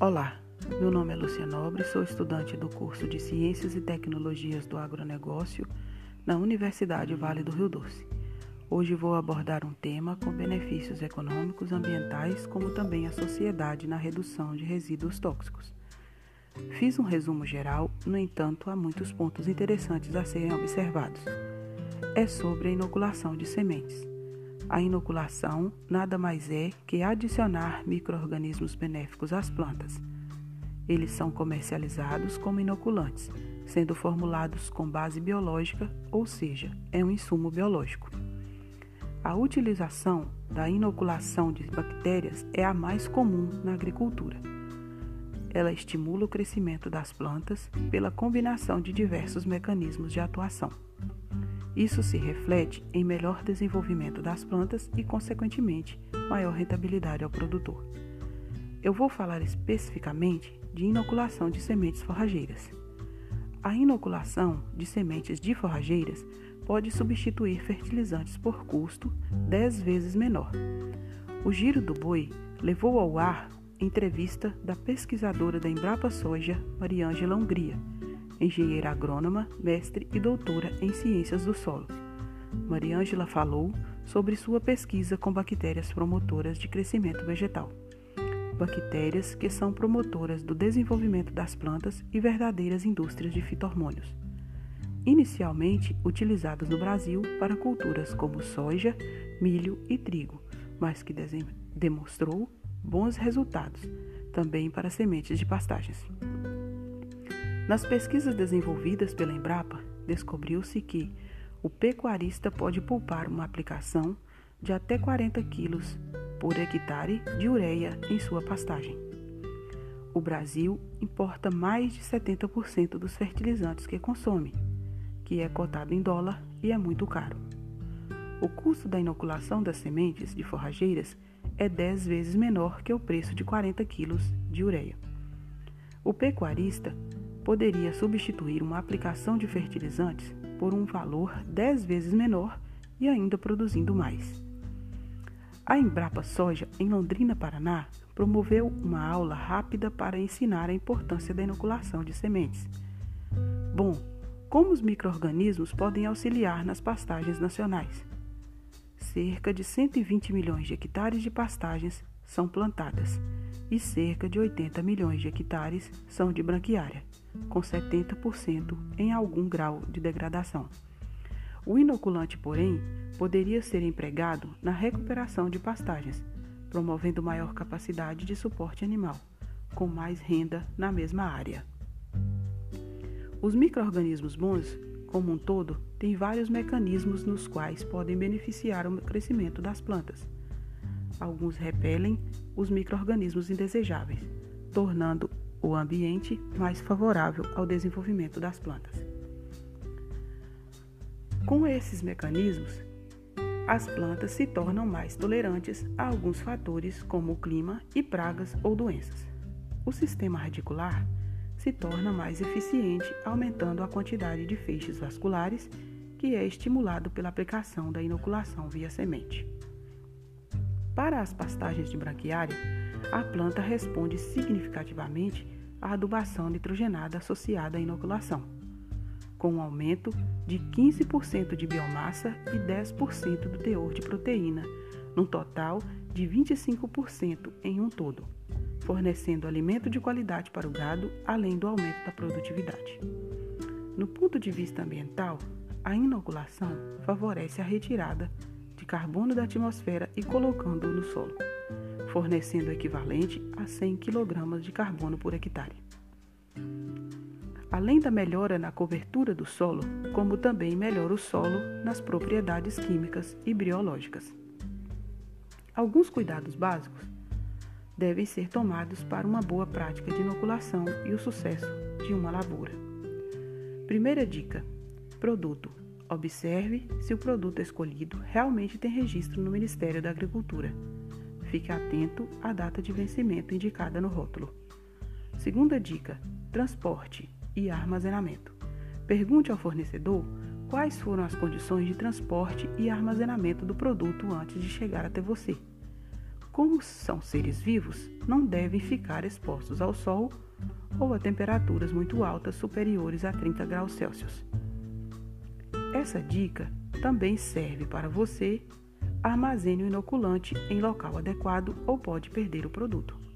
Olá, meu nome é Lucia Nobre, sou estudante do curso de Ciências e Tecnologias do Agronegócio na Universidade Vale do Rio Doce. Hoje vou abordar um tema com benefícios econômicos, ambientais, como também a sociedade na redução de resíduos tóxicos. Fiz um resumo geral, no entanto, há muitos pontos interessantes a serem observados. É sobre a inoculação de sementes. A inoculação nada mais é que adicionar microorganismos benéficos às plantas. Eles são comercializados como inoculantes, sendo formulados com base biológica, ou seja, é um insumo biológico. A utilização da inoculação de bactérias é a mais comum na agricultura. Ela estimula o crescimento das plantas pela combinação de diversos mecanismos de atuação. Isso se reflete em melhor desenvolvimento das plantas e, consequentemente, maior rentabilidade ao produtor. Eu vou falar especificamente de inoculação de sementes forrageiras. A inoculação de sementes de forrageiras pode substituir fertilizantes por custo 10 vezes menor. O Giro do Boi levou ao ar entrevista da pesquisadora da Embrapa Soja, Mariângela Hungria, engenheira agrônoma, mestre e doutora em ciências do solo. Mariângela falou sobre sua pesquisa com bactérias promotoras de crescimento vegetal. Bactérias que são promotoras do desenvolvimento das plantas e verdadeiras indústrias de fitormônios. Inicialmente utilizadas no Brasil para culturas como soja, milho e trigo, mas que demonstrou bons resultados também para sementes de pastagens. Nas pesquisas desenvolvidas pela Embrapa, descobriu-se que o pecuarista pode poupar uma aplicação de até 40 quilos por hectare de ureia em sua pastagem. O Brasil importa mais de 70% dos fertilizantes que consome, que é cotado em dólar e é muito caro. O custo da inoculação das sementes de forrageiras é 10 vezes menor que o preço de 40 quilos de ureia. O pecuarista poderia substituir uma aplicação de fertilizantes por um valor 10 vezes menor e ainda produzindo mais. A Embrapa Soja, em Londrina, Paraná, promoveu uma aula rápida para ensinar a importância da inoculação de sementes. Bom, como os micro-organismos podem auxiliar nas pastagens nacionais? Cerca de 120 milhões de hectares de pastagens são plantadas e cerca de 80 milhões de hectares são de branquiária com 70% em algum grau de degradação. O inoculante, porém, poderia ser empregado na recuperação de pastagens, promovendo maior capacidade de suporte animal, com mais renda na mesma área. Os microorganismos bons, como um todo, têm vários mecanismos nos quais podem beneficiar o crescimento das plantas. Alguns repelem os microorganismos indesejáveis, tornando o ambiente mais favorável ao desenvolvimento das plantas. Com esses mecanismos, as plantas se tornam mais tolerantes a alguns fatores como o clima e pragas ou doenças. O sistema radicular se torna mais eficiente, aumentando a quantidade de feixes vasculares, que é estimulado pela aplicação da inoculação via semente. Para as pastagens de branquiária, a planta responde significativamente à adubação nitrogenada associada à inoculação, com um aumento de 15% de biomassa e 10% do teor de proteína, num total de 25% em um todo, fornecendo alimento de qualidade para o gado, além do aumento da produtividade. No ponto de vista ambiental, a inoculação favorece a retirada de carbono da atmosfera e colocando-o no solo fornecendo o equivalente a 100 kg de carbono por hectare. Além da melhora na cobertura do solo, como também melhora o solo nas propriedades químicas e biológicas. Alguns cuidados básicos devem ser tomados para uma boa prática de inoculação e o sucesso de uma lavoura. Primeira dica: produto. Observe se o produto escolhido realmente tem registro no Ministério da Agricultura Fique atento à data de vencimento indicada no rótulo. Segunda dica: transporte e armazenamento. Pergunte ao fornecedor quais foram as condições de transporte e armazenamento do produto antes de chegar até você. Como são seres vivos, não devem ficar expostos ao sol ou a temperaturas muito altas superiores a 30 graus Celsius. Essa dica também serve para você armazene o inoculante em local adequado ou pode perder o produto.